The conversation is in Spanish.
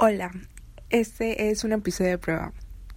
Hola, este es un episodio de prueba.